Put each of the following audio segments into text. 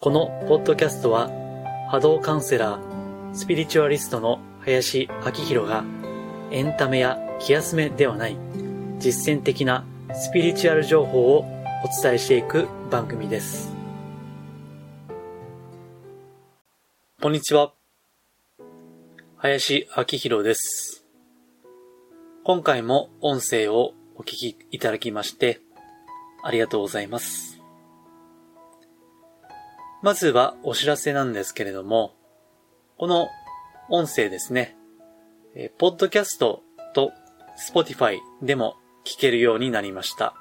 このポッドキャストは波動カウンセラー、スピリチュアリストの林明宏がエンタメや気休めではない実践的なスピリチュアル情報をお伝えしていく番組です。こんにちは。林明宏です。今回も音声をお聞きいただきましてありがとうございます。まずはお知らせなんですけれども、この音声ですね、えー、ポッドキャストと Spotify でも聞けるようになりました。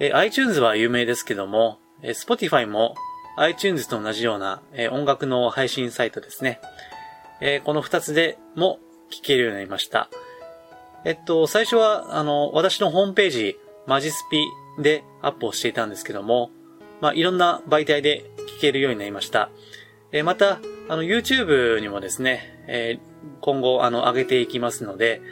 えー、iTunes は有名ですけども、えー、Spotify も iTunes と同じような、えー、音楽の配信サイトですね。えー、この二つでも聞けるようになりました。えっと、最初は、あの、私のホームページ、マジスピでアップをしていたんですけども、まあ、いろんな媒体で聞けるようになりました。えまた、あの、YouTube にもですね、え今後、あの、上げていきますので、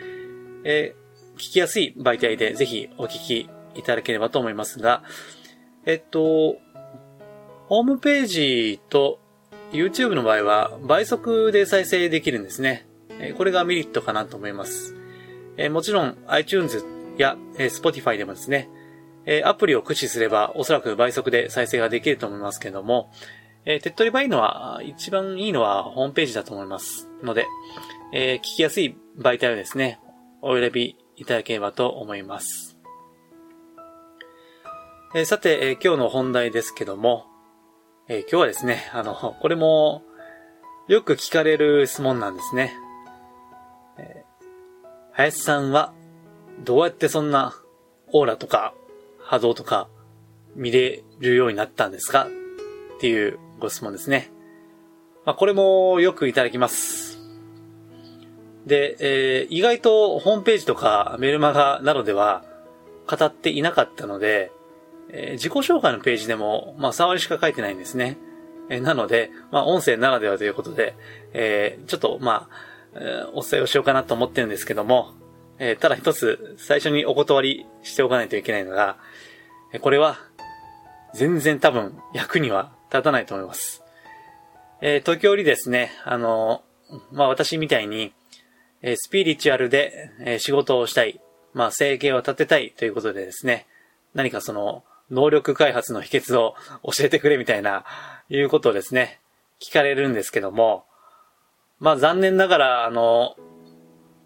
え聞きやすい媒体でぜひお聞きいただければと思いますが、えっと、ホームページと YouTube の場合は倍速で再生できるんですねえ。これがメリットかなと思いますえ。もちろん iTunes や Spotify でもですね、えアプリを駆使すればおそらく倍速で再生ができると思いますけども、え手っ取り早いのは、一番いいのはホームページだと思いますので、え聞きやすい媒体をですね、お選びいただければと思います。えさて、え今日の本題ですけども、え今日はですね、あの、これも、よく聞かれる質問なんですね。え林さんは、どうやってそんなオーラとか波動とか見れるようになったんですか？っていうご質問ですね。まあ、これもよくいただきます。で、えー、意外とホームページとかメルマガなどでは語っていなかったので、えー、自己紹介のページでも、まあ、触りしか書いてないんですね。えー、なので、まあ、音声ならではということで、えー、ちょっと、まあ、えー、お伝えをしようかなと思ってるんですけども、えー、ただ一つ、最初にお断りしておかないといけないのが、これは、全然多分役には立たないと思います。えー、時折ですね、あの、まあ、私みたいに、えー、スピリチュアルで、えー、仕事をしたい、まあ、生計を立てたいということでですね、何かその、能力開発の秘訣を教えてくれみたいな、いうことをですね、聞かれるんですけども、まあ、残念ながら、あの、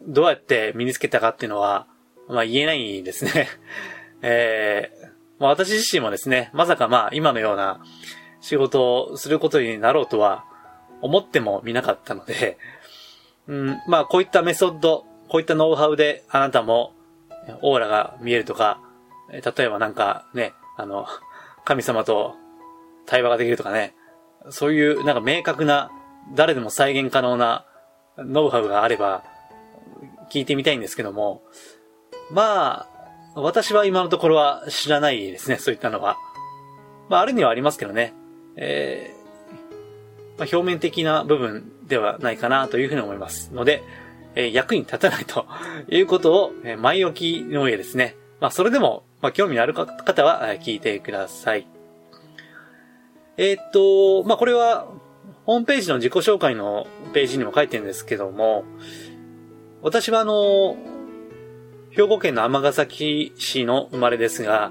どうやって身につけたかっていうのは、まあ、言えないですね。えー、まあ、私自身もですね、まさかまあ今のような仕事をすることになろうとは思ってもみなかったので、うん、まあこういったメソッド、こういったノウハウであなたもオーラが見えるとか、例えばなんかね、あの、神様と対話ができるとかね、そういうなんか明確な誰でも再現可能なノウハウがあれば聞いてみたいんですけども、まあ、私は今のところは知らないですね、そういったのは。まあ、あるにはありますけどね。えー、まあ、表面的な部分ではないかなというふうに思いますので、えー、役に立たないと いうことを、え、前置きの上ですね。まあ、それでも、まあ、興味のある方は聞いてください。えー、っと、まあ、これは、ホームページの自己紹介のページにも書いてるんですけども、私はあの、兵庫県の尼崎市の生まれですが、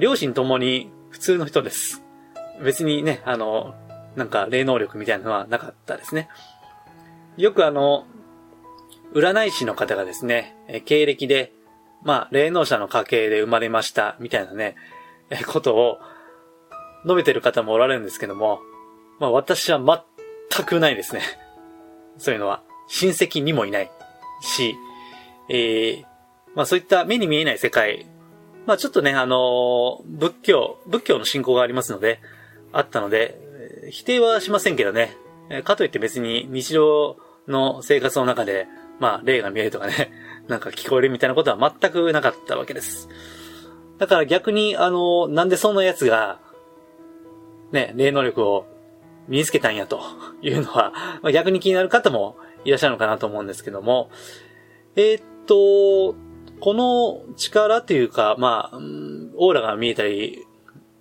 両親ともに普通の人です。別にね、あの、なんか霊能力みたいなのはなかったですね。よくあの、占い師の方がですね、経歴で、まあ、霊能者の家系で生まれました、みたいなね、ことを述べてる方もおられるんですけども、まあ私は全くないですね。そういうのは。親戚にもいないし、えー、まあそういった目に見えない世界、まあちょっとね、あの、仏教、仏教の信仰がありますので、あったので、否定はしませんけどね、かといって別に日常の生活の中で、まあ霊が見えるとかね、なんか聞こえるみたいなことは全くなかったわけです。だから逆に、あの、なんでそんな奴が、ね、霊能力を身につけたんやというのは、まあ、逆に気になる方もいらっしゃるのかなと思うんですけども、えー、っと、この力っていうか、まあ、オーラが見えたり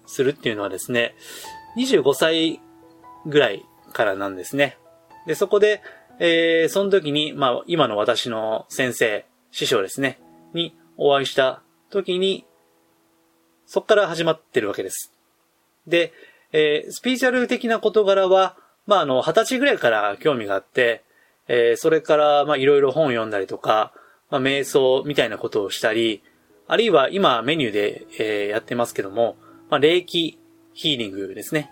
するっていうのはですね、25歳ぐらいからなんですね。で、そこで、えー、その時に、まあ、今の私の先生、師匠ですね、にお会いした時に、そこから始まってるわけです。で、えー、スピーチャル的な事柄は、まあ、あの、二十歳ぐらいから興味があって、えー、それから、まあ、いろいろ本を読んだりとか、まあ、瞑想みたいなことをしたり、あるいは今メニューで、えー、やってますけども、まあ、霊気ヒーリングですね。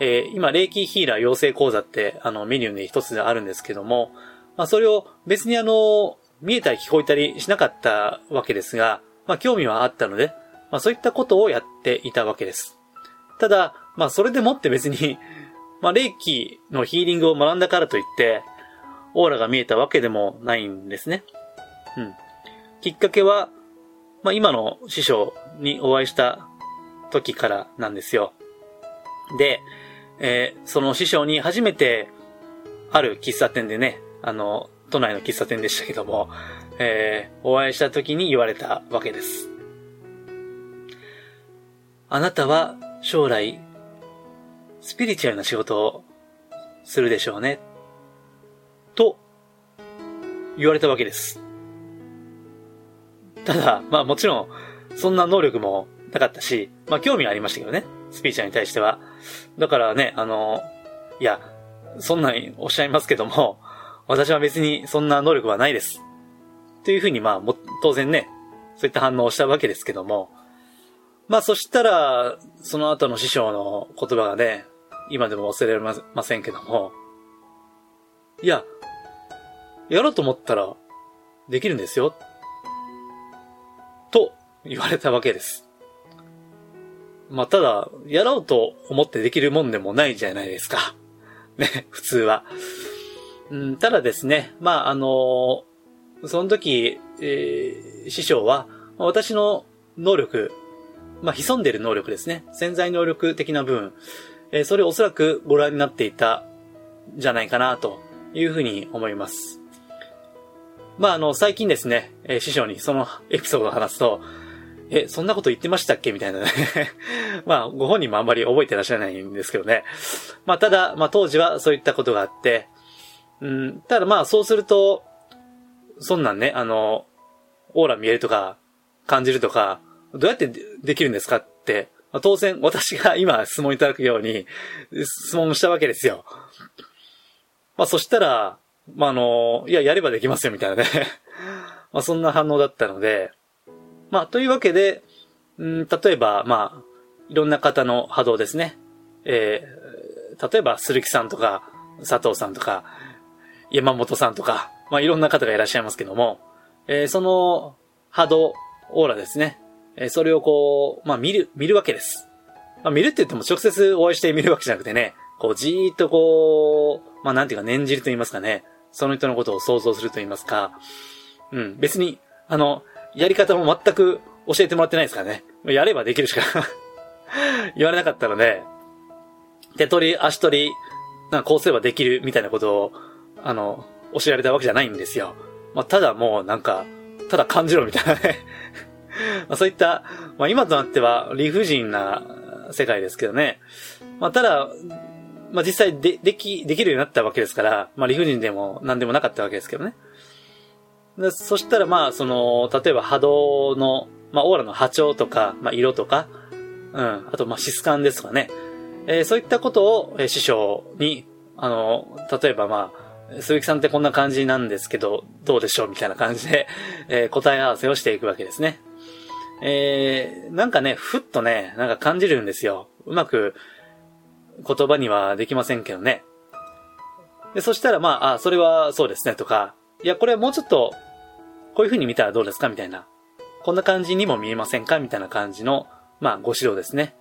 えー、今、霊気ヒーラー養成講座って、あの、メニューで一つであるんですけども、まあ、それを別にあの、見えたり聞こえたりしなかったわけですが、まあ、興味はあったので、まあ、そういったことをやっていたわけです。ただ、まあ、それでもって別に、まあ、霊気のヒーリングを学んだからといって、オーラが見えたわけでもないんですね。うん。きっかけは、まあ、今の師匠にお会いした時からなんですよ。で、えー、その師匠に初めて、ある喫茶店でね、あの、都内の喫茶店でしたけども、えー、お会いした時に言われたわけです。あなたは将来、スピリチュアルな仕事をするでしょうね。言われたわけです。ただ、まあもちろん、そんな能力もなかったし、まあ興味はありましたけどね。スピーチャーに対しては。だからね、あの、いや、そんなにおっしゃいますけども、私は別にそんな能力はないです。というふうに、まあ、も、当然ね、そういった反応をしたわけですけども、まあそしたら、その後の師匠の言葉がね、今でも忘れられませんけども、いや、やろうと思ったら、できるんですよ。と言われたわけです。まあ、ただ、やろうと思ってできるもんでもないじゃないですか。ね、普通は。うん、ただですね、まあ、あのー、その時、えー、師匠は、私の能力、まあ、潜んでる能力ですね。潜在能力的な部分、えー、それをおそらくご覧になっていた、じゃないかな、というふうに思います。まあ、あの、最近ですね、えー、師匠にそのエピソードを話すと、え、そんなこと言ってましたっけ？みたいなね まあ、ご本人もあんまり覚えてらっしゃらないんですけどね。まあ、ただ、まあ、当時はそういったことがあって、うん、ただまあ、そうすると、そんなんね、あの、オーラ見えるとか、感じるとか、どうやってできるんですかって、まあ、当然、私が今質問いただくように、質問したわけですよ。まあ、そしたら、まあ、あの、いや、やればできますよ、みたいなね まあ、そんな反応だったので、まあ、というわけで、うん、例えば、まあ、いろんな方の波動ですね。えー、例えば、鈴木さんとか、佐藤さんとか、山本さんとか、まあ、いろんな方がいらっしゃいますけども、えー、その波動、オーラですね。えー、それをこう、まあ、見る、見るわけです。まあ、見るって言っても直接お会いして見るわけじゃなくてね、こう、じーっとこう、まあ、なんていうか念じると言いますかね、その人のことを想像すると言いますか、うん、別に、あの、やり方も全く教えてもらってないですからね。やればできるしか 言われなかったので、手取り、足取り、なんかこうすればできるみたいなことを、あの、教えられたわけじゃないんですよ。まあ、ただもうなんか、ただ感じろみたいなね まあそういった、まあ今となっては理不尽な世界ですけどね。まあただ、まあ実際で、でき、できるようになったわけですから、まあ理不尽でも何でもなかったわけですけどね。でそしたらまあ、その、例えば波動の、まあ、オーラの波長とか、まあ、色とか、うん、あと、まあ、質感ですとかね。えー、そういったことを、え、師匠に、あの、例えばまあ、鈴木さんってこんな感じなんですけど、どうでしょうみたいな感じで、えー、答え合わせをしていくわけですね。えー、なんかね、ふっとね、なんか感じるんですよ。うまく言葉にはできませんけどね。で、そしたらまあ、あ、それはそうですねとか、いや、これはもうちょっとこういう風に見たらどうですかみたいな。こんな感じにも見えませんかみたいな感じの、まあ、ご指導ですね。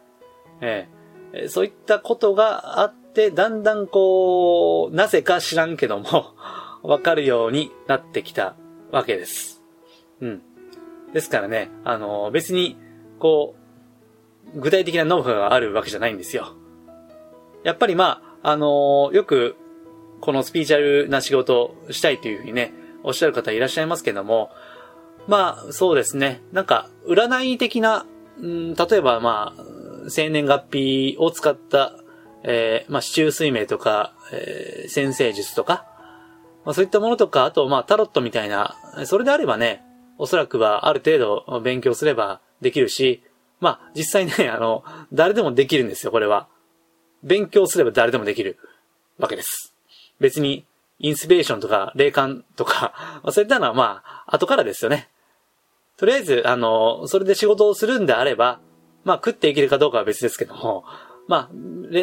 えー、そういったことがあって、だんだんこう、なぜか知らんけども わかるようになってきたわけです。うん。ですからね、あの、別に、こう、具体的なノウハウがあるわけじゃないんですよ。やっぱりまあ、あの、よく、このスピーチャルな仕事をしたいというふうにね、おっしゃる方いらっしゃいますけども、まあ、そうですね。なんか、占い的な、うん、例えばまあ、生年月日を使ったえー、まあ、市中水明とか、えー、先生術とか、まあ、そういったものとか、あと、まあ、タロットみたいな、それであればね、おそらくはある程度勉強すればできるし、まあ、実際ね、あの、誰でもできるんですよ、これは。勉強すれば誰でもできるわけです。別に、インスピレーションとか、霊感とか、ま、そういったのはまあ、後からですよね。とりあえず、あの、それで仕事をするんであれば、まあ、食っていけるかどうかは別ですけども、ま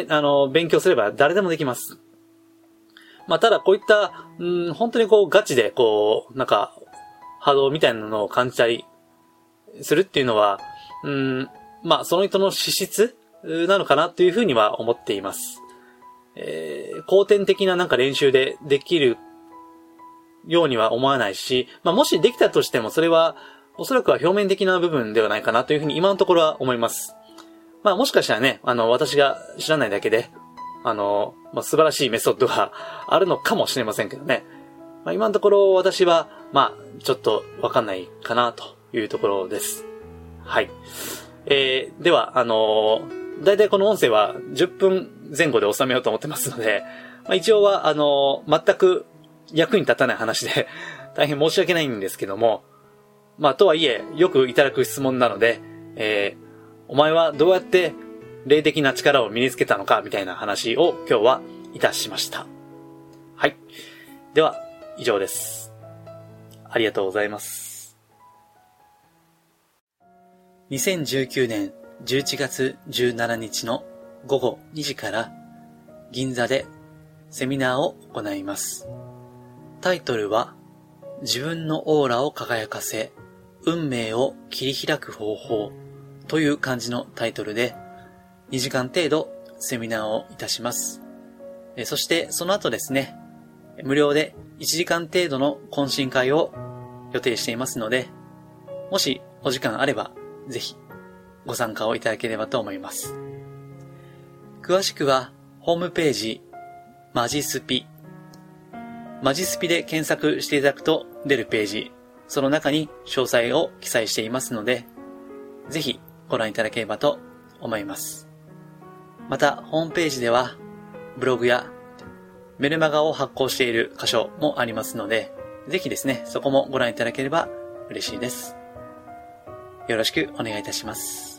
あ、あの、勉強すれば誰でもできます。まあ、ただこういった、うん、本当にこうガチでこう、なんか、波動みたいなのを感じたりするっていうのは、うん、まあ、その人の資質なのかなというふうには思っています。えー、後天的ななんか練習でできるようには思わないし、まあ、もしできたとしてもそれはおそらくは表面的な部分ではないかなというふうに今のところは思います。まあもしかしたらね、あの、私が知らないだけで、あの、まあ素晴らしいメソッドがあるのかもしれませんけどね。まあ今のところ私は、まあちょっとわかんないかなというところです。はい。えー、では、あのー、だいたいこの音声は10分前後で収めようと思ってますので、まあ一応は、あの、全く役に立たない話で 大変申し訳ないんですけども、まあとはいえ、よくいただく質問なので、えー、お前はどうやって霊的な力を身につけたのかみたいな話を今日はいたしました。はい。では、以上です。ありがとうございます。2019年11月17日の午後2時から銀座でセミナーを行います。タイトルは自分のオーラを輝かせ運命を切り開く方法という感じのタイトルで、2時間程度セミナーをいたします。そしてその後ですね、無料で1時間程度の懇親会を予定していますので、もしお時間あれば、ぜひご参加をいただければと思います。詳しくは、ホームページ、マジスピ、マジスピで検索していただくと出るページ、その中に詳細を記載していますので、ぜひご覧いただければと思います。また、ホームページでは、ブログやメルマガを発行している箇所もありますので、ぜひですね、そこもご覧いただければ嬉しいです。よろしくお願いいたします。